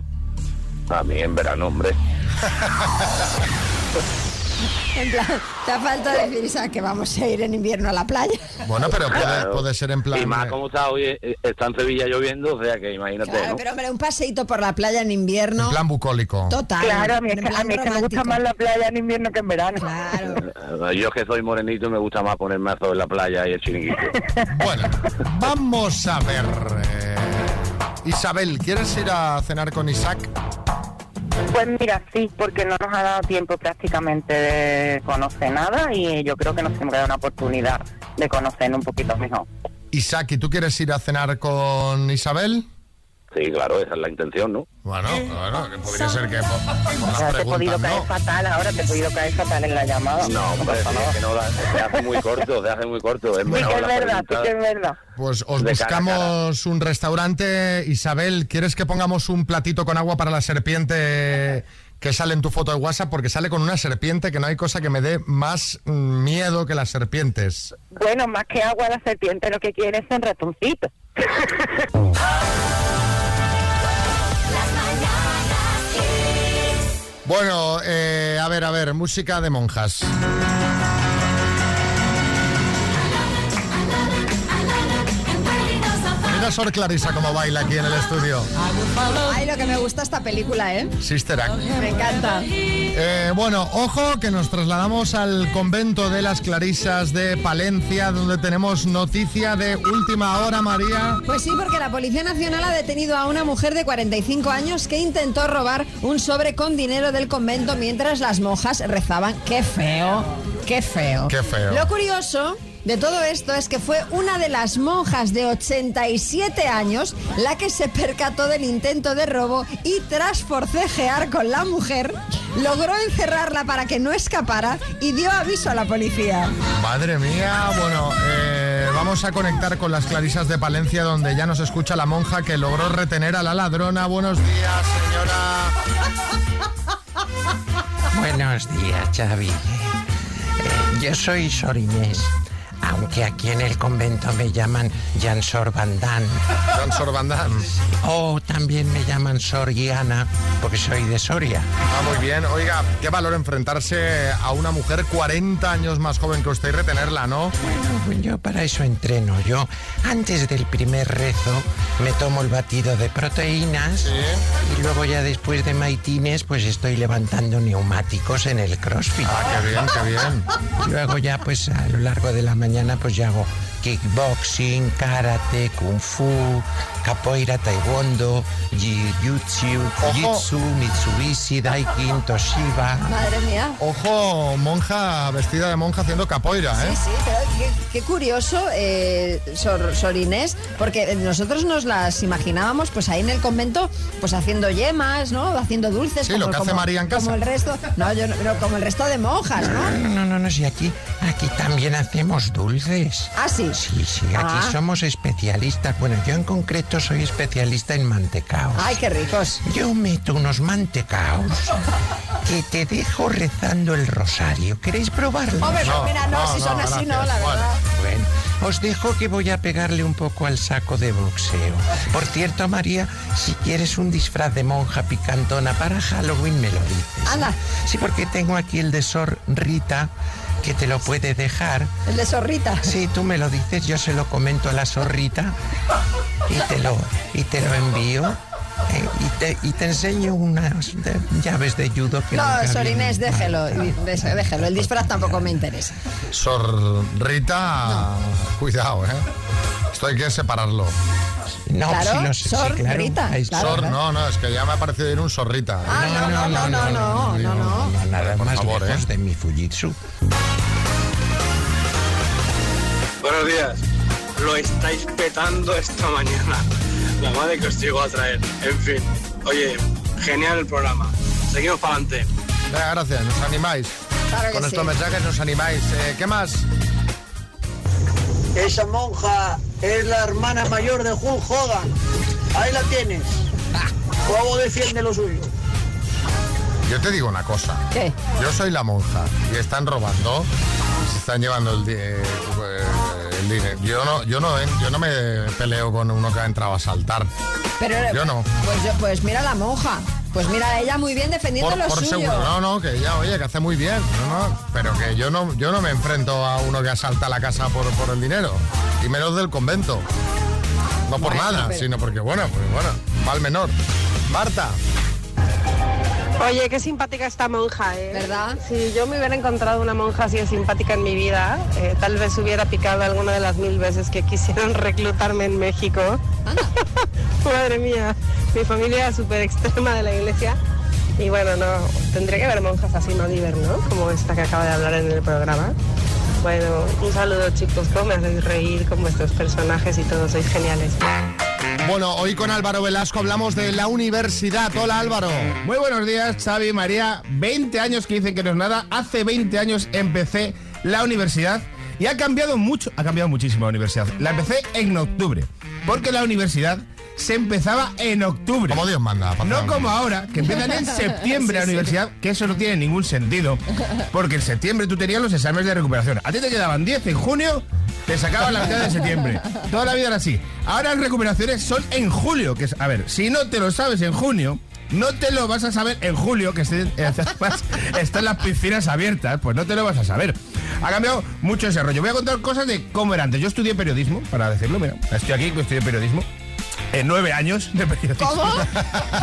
A mí en verano, hombre. En plan, te ha falta decir, Isaac, que vamos a ir en invierno a la playa. Bueno, pero puede, Claro. puede ser en plan... Y más como está hoy, eh, está en Sevilla lloviendo, o sea que imagínate, Claro, ¿no? pero hombre, un paseíto por la playa en invierno. En plan bucólico. Total. Claro, a mí, es en que, a mí es que me gusta más la playa en invierno que en verano. Claro. Yo que soy morenito me gusta más ponerme a en la playa y el chiringuito. Bueno, vamos a ver. eh, Isabel, ¿quieres ir a cenar con Isaac? Pues mira, sí, porque no nos ha dado tiempo prácticamente de conocer nada y yo creo que nos hemos dado una oportunidad de conocer un poquito mejor. Isaac, ¿y tú quieres ir a cenar con Isabel? Sí, claro, esa es la intención, ¿no? Bueno, bueno, que podría ser que por, por las Ya te he podido caer ¿no? fatal, ahora te he podido caer fatal en la llamada. No, hombre, sí, es que no se hace muy corto, se hace muy corto. Es Sí que es verdad, sí que es verdad. Pues os de cara a buscamos un restaurante. Isabel, ¿quieres que pongamos un platito con agua para la serpiente que sale en tu foto de WhatsApp? Porque sale con una serpiente que no hay cosa que me dé más miedo que las serpientes. Bueno, más que agua la serpiente lo que quiere son ratoncitos. Bueno, eh, a ver, a ver, música de monjas. Mira Sor Clarisa cómo baila aquí en el estudio. Ay, lo que me gusta esta película, ¿eh? Sister Act. Me encanta. Eh, bueno, ojo que nos trasladamos al convento de las Clarisas de Palencia, donde tenemos noticia de última hora, María. Pues sí, porque la Policía Nacional ha detenido a una mujer de 45 años que intentó robar un sobre con dinero del convento mientras las monjas rezaban. ¡Qué feo! ¡Qué feo! Qué feo. Lo curioso de todo esto es que fue una de las monjas de 87 años la que se percató del intento de robo y tras forcejear con la mujer, logró encerrarla para que no escapara y dio aviso a la policía. Madre mía, bueno, eh, vamos a conectar con las Clarisas de Palencia, donde ya nos escucha la monja que logró retener a la ladrona. Buenos días, señora. Buenos días, Xavi. Eh, yo soy Sor Inés. Aunque aquí en el convento me llaman Jan Sor Van Dam. Jan Sor Van Dam. O también me llaman Sor Guiana, porque soy de Soria. Ah, muy bien. Oiga, qué valor enfrentarse a una mujer 40 años más joven que usted y retenerla, ¿no? Bueno, yo para eso entreno. Yo, antes del primer rezo, me tomo el batido de proteínas y luego ya después de maitines, pues estoy levantando neumáticos en el crossfit. Ah, qué bien, qué bien. Luego ya, pues a lo largo de la mañana, pues ya hago kickboxing, karate, kung fu, capoeira, taekwondo, jiu-jitsu, jitsu, mitsubishi, daikin, toshiba. Madre mía. Ojo, monja vestida de monja haciendo capoeira, ¿eh? Sí, sí, pero qué, qué curioso, eh, Sor, Sor Inés, porque nosotros nos las imaginábamos pues ahí en el convento, pues haciendo yemas, ¿no? Haciendo dulces. Sí, lo que hace María en casa. Como el resto, no, yo no, pero como el resto de monjas, ¿no? No, no, no, no, si aquí, aquí también hacemos dulces. Ah, sí. Sí, sí, aquí Ah. somos especialistas. Bueno, yo en concreto soy especialista en mantecaos. Ay, qué ricos. Yo meto unos mantecaos que te dejo rezando el rosario. ¿Queréis probarlo? Hombre, pues mira, no, si son así, no, la verdad. Bueno, os dejo que voy a pegarle un poco al saco de boxeo. Por cierto, María, si quieres un disfraz de monja picantona para Halloween, me lo dices. Anda. Sí, porque tengo aquí el de Sor Rita, que te lo puede dejar. El de zorrita. Sí, tú me lo dices, yo se lo comento a la zorrita y te lo, y te lo envío. Eh, y, te, y te enseño unas de- llaves de judo que No, nunca Sor Inés, déjelo, dé- déjelo. El disfraz tampoco me interesa. Sor Rita, cuidado, ¿eh? Esto hay que separarlo. No, Claro, sí lo sé, sí, Sor claro. Rita, claro. Sor, no, no, es que ya me ha parecido ir un sorrita. ¿eh? Ah, no, no, no, no, no, no, no. No, nada Por más favor, lejos ¿eh? de mi Fujitsu. Buenos días. Lo estáis petando esta mañana. La madre que os llegó a traer. En fin. Oye, genial el programa. Seguimos para adelante. Venga, gracias, nos animáis. Claro Con estos sí. mensajes nos animáis. Eh, ¿Qué más? Esa monja es la hermana mayor de Hulk Hogan. Ahí la tienes. ¿Cómo defiende lo suyo? Yo te digo una cosa. ¿Qué? Yo soy la monja y están robando, se están llevando el, eh, Yo no, yo no, yo no me peleo con uno que ha entrado a saltar. Pero, Yo no. Pues, yo- pues mira la monja. Pues mira ella muy bien defendiendo Por, lo por seguro. No, no, que ya, oye, que hace muy bien. No, no, pero que yo no, yo no me enfrento a uno que asalta la casa por, por el dinero. Y menos del convento. No por Bueno, nada, pero- sino porque, bueno, pues bueno, mal menor. Marta. Oye, qué simpática esta monja, ¿eh? ¿Verdad? Si yo me hubiera encontrado una monja así de simpática en mi vida, eh, tal vez hubiera picado alguna de las mil veces que quisieron reclutarme en México. Madre mía, mi familia es súper extrema de la iglesia. Y bueno, no, tendría que haber monjas así, no Oliver, ¿no? Como esta que acaba de hablar en el programa. Bueno, un saludo chicos, cómo me hacéis reír con vuestros personajes y todos sois geniales. Bueno, hoy con Álvaro Velasco hablamos de la universidad. Hola Álvaro. Muy buenos días, Xavi, María. 20 años que dicen que no es nada. Hace 20 años empecé la universidad y ha cambiado mucho, ha cambiado muchísimo la universidad. La empecé en octubre, porque la universidad se empezaba en octubre. Como Dios manda. No como ahora, que empiezan en septiembre la Sí, sí. universidad, que eso no tiene ningún sentido, porque en septiembre tú tenías los exámenes de recuperación. A ti te quedaban 10 en junio, te sacaban la mitad de septiembre. Toda la vida era así. Ahora las recuperaciones son en julio, que es, a ver, si no te lo sabes en junio, no te lo vas a saber en julio, que estén- además están las piscinas abiertas, pues no te lo vas a saber. Ha cambiado mucho ese rollo. Voy a contar cosas de cómo era antes. Yo estudié periodismo, para decirlo, mira, estoy aquí, que estudié periodismo. En nueve años de periodismo. ¿Cómo?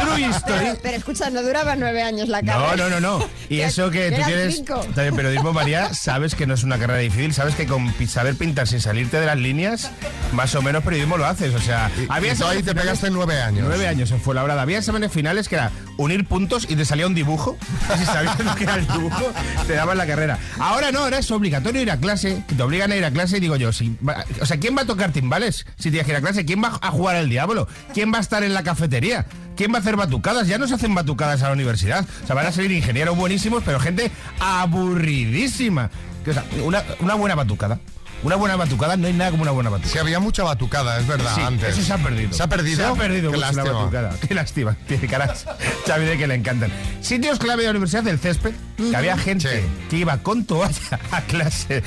True history. Pero, pero escucha, no duraba nueve años la No, carrera. no, no, no. Y Que- eso que tú tienes cinco. también periodismo, María, sabes que no es una carrera difícil, sabes que con saber pintar sin salirte de las líneas, más o menos periodismo lo haces. O sea, y tú ahí te finales- pegaste nueve años. Nueve años en Fuenlabrada. Había exámenes finales que era unir puntos y te salía un dibujo. Y si sabías lo que era el dibujo, te daban la carrera. Ahora no, ahora es obligatorio ir a clase, que te obligan a ir a clase y digo yo, si, o sea, ¿quién va a tocar timbales si tienes que ir a clase? ¿Quién va a jugar al diablo? ¿Quién va a estar en la cafetería? ¿Quién va a hacer batucadas? Ya no se hacen batucadas a la universidad. O sea, van a salir ingenieros buenísimos, pero gente aburridísima. O sea, una, una buena batucada. Una buena batucada, no hay nada como una buena batucada. Sí, había mucha batucada, es verdad, Sí, antes. Eso se ha perdido. ¿Se ha perdido? Se ha perdido Qué mucho la lástima. batucada. Qué lástima. Tiene caras. Xavi de que le encantan. Sitios clave de la universidad del césped, que había gente que iba con toalla a clase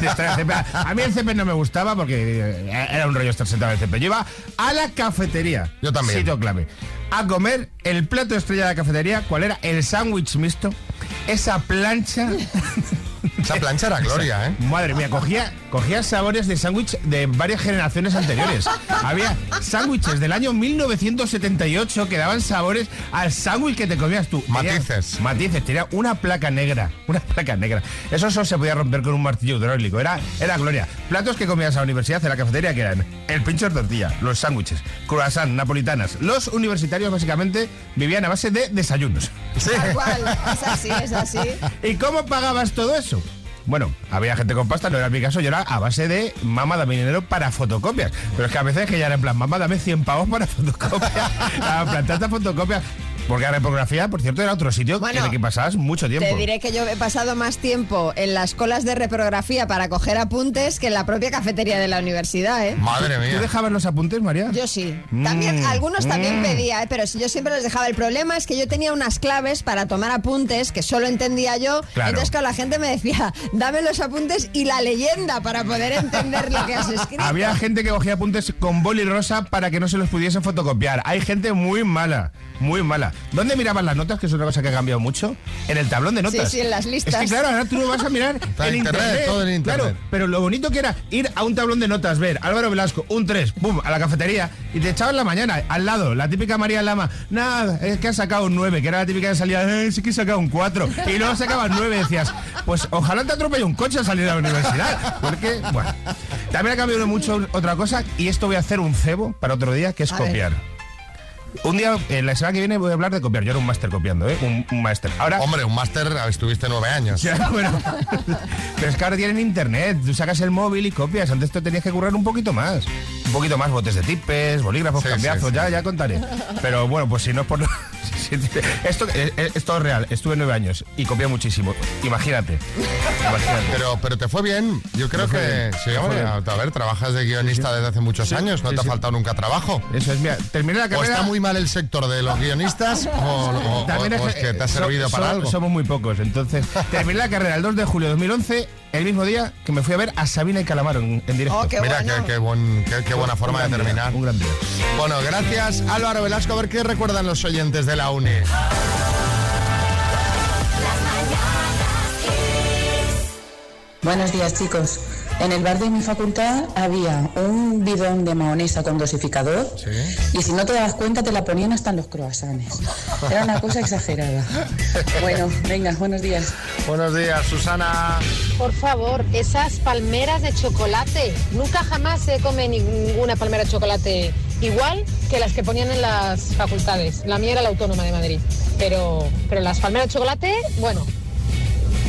de césped. A mí el césped no me gustaba porque eh, era un rollo estar sentado en el césped. Yo iba a la cafetería. Yo también. Sitio clave. A comer el plato estrella de la cafetería, ¿cuál era? El sándwich mixto. Esa plancha. Esa plancha era gloria, ¿eh? Madre mía, cogía, cogía sabores de sándwich de varias generaciones anteriores. Había sándwiches del año 1978 que daban sabores al sándwich que te comías tú. Tenía- Matices. matices, tenía una placa negra. Una placa negra. Eso solo se podía romper con un martillo hidráulico. Era, era gloria. Platos que comías a la universidad en la cafetería que eran el pincho de tortilla, los sándwiches, croissant, napolitanas. Los universitarios básicamente vivían a base de desayunos. Tal cual, es así, es así. ¿Y cómo pagabas todo eso? Bueno, había gente con pasta, no era mi caso, yo era a base de mamá dame dinero para fotocopias. Pero es que a veces que ya era en plan, mamá dame 100 pavos para fotocopias. en plan, tantas fotocopias. Porque la repografía, por cierto, era otro sitio Bueno, en el que pasabas mucho tiempo. Te diré que yo he pasado más tiempo en las colas de reprografía para coger apuntes que en la propia cafetería de la universidad, ¿eh? Madre ¿Tú dejabas los apuntes, María? Yo sí. También, Mm, algunos también mm. pedía, ¿eh? pero si yo siempre les dejaba. El problema es que yo tenía unas claves para tomar apuntes que solo entendía yo. Claro. Entonces, claro, la gente me decía, dame los apuntes y la leyenda para poder entender lo que has escrito. Había gente que cogía apuntes con boli rosa para que no se los pudiesen fotocopiar. Hay gente muy mala, muy mala. ¿Dónde miraban las notas? Que es una cosa que ha cambiado mucho. En el tablón de notas. Sí, sí, en las listas. Es que claro, ahora tú lo vas a mirar Está en internet, internet. todo en internet. Claro, pero lo bonito que era ir a un tablón de notas, ver Álvaro Velasco, un 3, pum, a la cafetería y te echaban la mañana al lado, la típica María Lama, nada, es que ha sacado un 9, que era la típica que salía, eh, sí que he sacado un 4. Y luego sacabas 9 decías, pues ojalá te atropelle un coche al salir de la universidad. Porque, bueno. También ha cambiado mucho otra cosa y esto voy a hacer un cebo para otro día, que es A ver. Un día, en la semana que viene voy a hablar de copiar. Yo era un máster copiando, ¿eh? Un, un máster. Ahora, Hombre, un máster, estuviste nueve años. ya, bueno. Pero es que ahora tienen internet. Tú sacas el móvil y copias. Antes te tenías que currar un poquito más. Un poquito más botes de tipes, bolígrafos, Sí, cambiazos. sí, sí. Ya, ya contaré. Pero bueno, pues si no es por... esto, eh, esto es real. Estuve nueve años y copié muchísimo. Imagínate. Imagínate. Pero, pero te fue bien. Yo creo que bien, sí, hombre, a ver, trabajas de guionista desde hace muchos Sí, años, no sí, te ha sí. faltado nunca trabajo. Eso es, mira, terminé la O carrera... está muy mal el sector de los guionistas o, o- o es que te ha so- servido para so- algo. Somos muy pocos. Entonces, terminé la carrera el 2 de julio de 2011, el mismo día que me fui a ver a Sabina y Calamaro en, en directo. Oh, qué Mira, bueno. qué, qué buen- qué- qué buena Un forma de día, terminar. Un gran día. Bueno, gracias Álvaro Velasco. A ver qué recuerdan los oyentes de la UNI. Buenos días, chicos. En el bar de mi facultad había un bidón de mahonesa con dosificador y si no te das cuenta te la ponían hasta en los croissants. Era una cosa exagerada. Bueno, venga, buenos días. Buenos días, Susana. Por favor, esas palmeras de chocolate. Nunca jamás se come ninguna palmera de chocolate igual que las que ponían en las facultades. La mía era la Autónoma de Madrid. Pero, pero las palmeras de chocolate, bueno,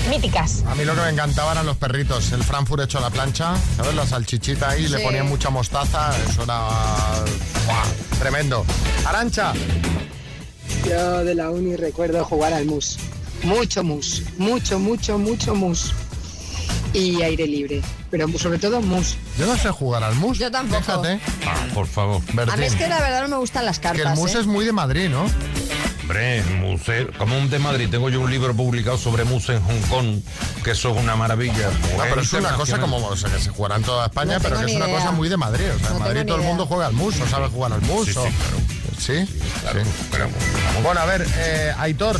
míticas. A mí lo que me encantaba eran los perritos, el Frankfurt hecho a la plancha, ¿sabes? La salchichita ahí, le ponían mucha mostaza, eso era ¡buah! tremendo. Arancha, Yo de la uni recuerdo jugar al mus. Mucho mus. Mucho, mucho, mucho mus. Y aire libre. Pero sobre todo mus. yo no sé jugar al mus. Yo tampoco. Ah, por favor. A mí es que la verdad no me gustan las que el cartas. mus ¿eh? es muy de Madrid, ¿no? Hombre, el museo, como un de Madrid, tengo yo un libro publicado sobre museo en Hong Kong, que eso es una maravilla. No, pero es una cosa como o sea, que se jugará en toda España, No pero que es una idea. cosa muy de Madrid. O sea, No en Madrid todo el mundo juega al mus o sabe jugar al mus. Sí, sí, o- ¿Sí? Sí. Bueno, a ver, eh, Aitor.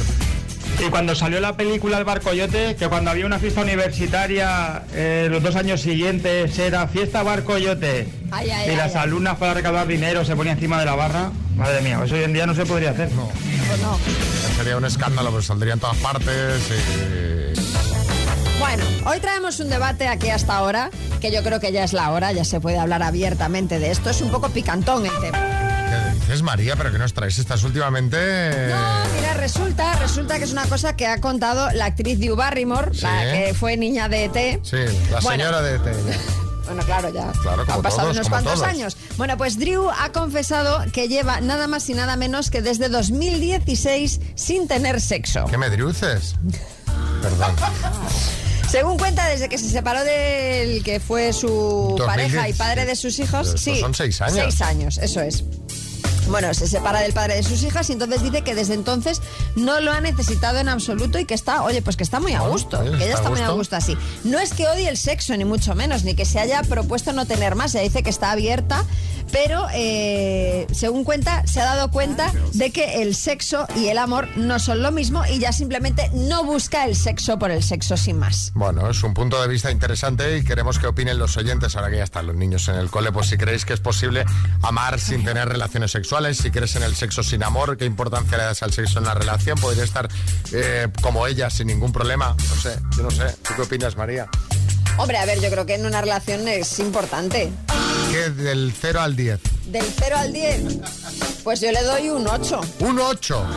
Y cuando salió la película El Barcoyote, que cuando había una fiesta universitaria eh, los dos años siguientes era fiesta Barcoyote Ay, ay, y ay, las ay. alumnas para recaudar dinero se ponía encima de la barra, madre mía, eso hoy en día no se podría hacer. No. Sería un escándalo, pero saldría en todas partes. y- Bueno, hoy traemos un debate aquí hasta ahora, que yo creo que ya es la hora, ya se puede hablar abiertamente de esto. Es un poco picantón el tema. ¿Qué dices, María? ¿Pero qué nos traes? Estás últimamente... No, mira, resulta, resulta que es una cosa que ha contado la actriz Drew Barrymore, la que fue niña de ET. Sí, la Bueno. señora de... de- Bueno, claro, ya Claro, han pasado todos, unos cuantos todos. años. Bueno, pues Drew ha confesado que lleva nada más y nada menos que desde 2016 sin tener sexo. ¿Qué me driuces? Perdón. Según cuenta, desde que se separó del que fue su 2010, pareja y padre de sus hijos, sí. son seis años. Seis años, eso es. Bueno, se separa del padre de sus hijas y entonces dice que desde entonces no lo ha necesitado en absoluto y que está, oye, pues que está muy a gusto, que ella está muy a gusto. gusto así. No es que odie el sexo, ni mucho menos, ni que se haya propuesto no tener más, ella dice que está abierta, pero eh, según cuenta, se ha dado cuenta de que el sexo y el amor no son lo mismo y ya simplemente no busca el sexo por el sexo sin más. Bueno, es un punto de vista interesante y queremos que opinen los oyentes, ahora que ya están los niños en el cole, pues si creéis que es posible amar sin tener relaciones sexuales, si crees en el sexo sin amor, qué importancia le das al sexo en la relación, podría estar eh, como ella sin ningún problema, no sé, yo no sé, ¿tú qué opinas, María? Hombre, a ver, yo creo que en una relación es importante. ¿Qué del 0 al 10? Del 0 al 10, pues yo le doy un 8. Un 8.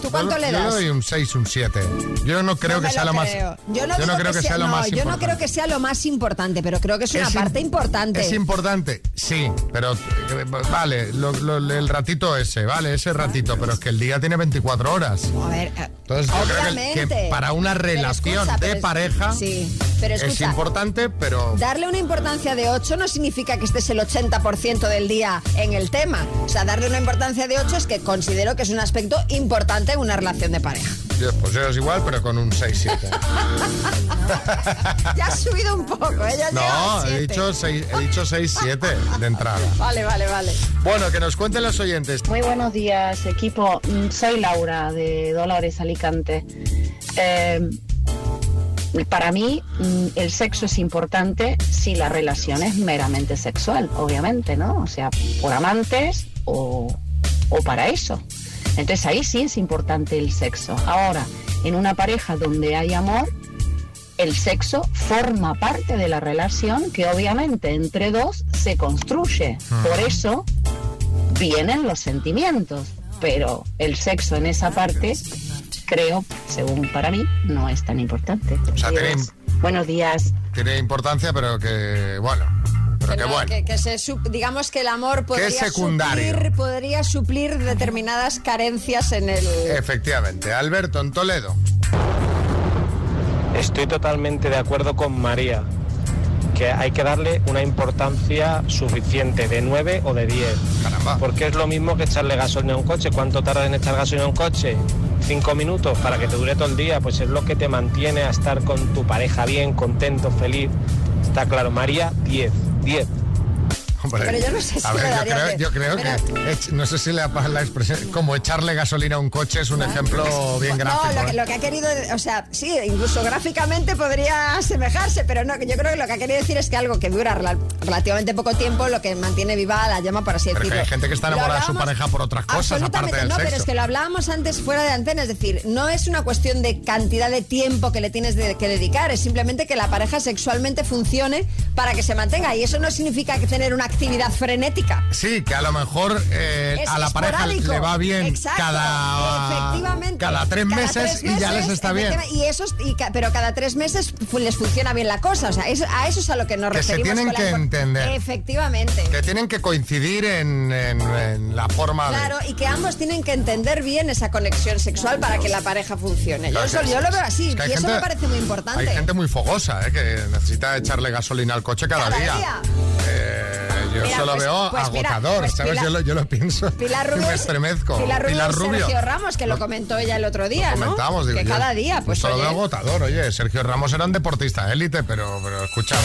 ¿Tú cuánto Yo- le Yo das? le doy un 6, un 7. Yo no creo No que sea lo más. creo. Yo no, digo creo que, sea, lo no, más yo no importante. creo que sea lo más importante, pero creo que es una Es parte importante. Es importante, sí, pero eh, vale, lo- lo- el ratito ese, vale, ese ratito, pero es que el día tiene 24 horas. A ver, eh, Entonces yo creo que- que, para una relación escucha, de pero es- pareja Sí, pero es escucha, importante, pero Darle una importancia de 8 no significa que estés el 80% del día en el tema. O sea, darle una importancia de 8 es que considero que es un aspecto importante en una relación de pareja. pues yo es igual, pero con un 6-7. Ya has subido un poco, ¿eh? Ya has No, he dicho 6, he dicho 6-7 de entrada. Vale, vale, vale. Bueno, que nos cuenten los oyentes. Muy buenos días, equipo. Soy Laura de Dolores Alicante. Eh, para mí, mm, el sexo es importante si la relación es meramente sexual, obviamente, ¿no? O sea, por amantes o, o para eso. Entonces ahí sí es importante el sexo. Ahora, en una pareja donde hay amor, el sexo forma parte de la relación que obviamente entre dos se construye. Por eso vienen los sentimientos, pero el sexo en esa parte, creo, según para mí, no es tan importante. sea, Adiós. tiene- Buenos días. Tiene importancia, pero que, bueno, pero que no, bueno. que- que se sup- digamos que el amor podría secundario. suplir, podría suplir determinadas carencias en el... Efectivamente. Alberto, en Toledo. Estoy totalmente de acuerdo con María, que hay que darle una importancia suficiente, de 9 o de 10. Porque es lo mismo que echarle gasolina a un coche. ¿Cuánto tarda en echar gasolina a un coche? Cinco minutos para que te dure todo el día, pues es lo que te mantiene a estar con tu pareja bien, contento, feliz. Está claro, María, 10, 10. Hombre, Pero yo no sé si a ver, yo creo, de- yo creo pero- que, no sé si la, la expresión, como echarle gasolina a un coche es un ejemplo bien gráfico. No, lo que, ¿eh? lo que ha querido, o sea, sí, incluso gráficamente podría asemejarse, pero no, que yo creo que lo que ha querido decir es que algo que dura rela- relativamente poco tiempo, lo que mantiene viva la llama, por así Pero decirlo. hay gente que está enamorada de su pareja por otras cosas, aparte del no, sexo. pero es que lo hablábamos antes fuera de antena, es decir, no es una cuestión de cantidad de tiempo que le tienes de- que dedicar, es simplemente que la pareja sexualmente funcione para que se mantenga y eso no significa que tener una actividad frenética. Sí, que a lo mejor eh, a la pareja le va bien Exacto. cada, Efectivamente. cada tres Cada meses tres y ya les está bien. Y esos, y pero cada tres meses les funciona bien la cosa. O sea, es- a eso es a lo que nos Que se referimos. tienen con que entender. Efectivamente. Que tienen que coincidir en, en- en la forma de... Claro, y que ambos tienen que entender bien esa conexión sexual para que la pareja funcione. Yo, eso- yo lo veo así, es que hay y eso gente- me parece muy importante. Hay gente muy fogosa, ¿eh? que necesita echarle gasolina al coche cada, Cada día. día. Eh, yo Mira, eso lo pues- veo pues agotador, pues ¿sabes? Pilar- yo, lo, yo lo pienso Pilar y Rubio, me estremezco. Pilar Rubio, Pilar Rubio. Sergio Ramos, que lo comentó ella el otro día, ¿no? Comentamos, digo, que yo- cada día, pues Eso lo oye, veo agotador, oye. Sergio Ramos era un deportista élite, pero, pero escúchame.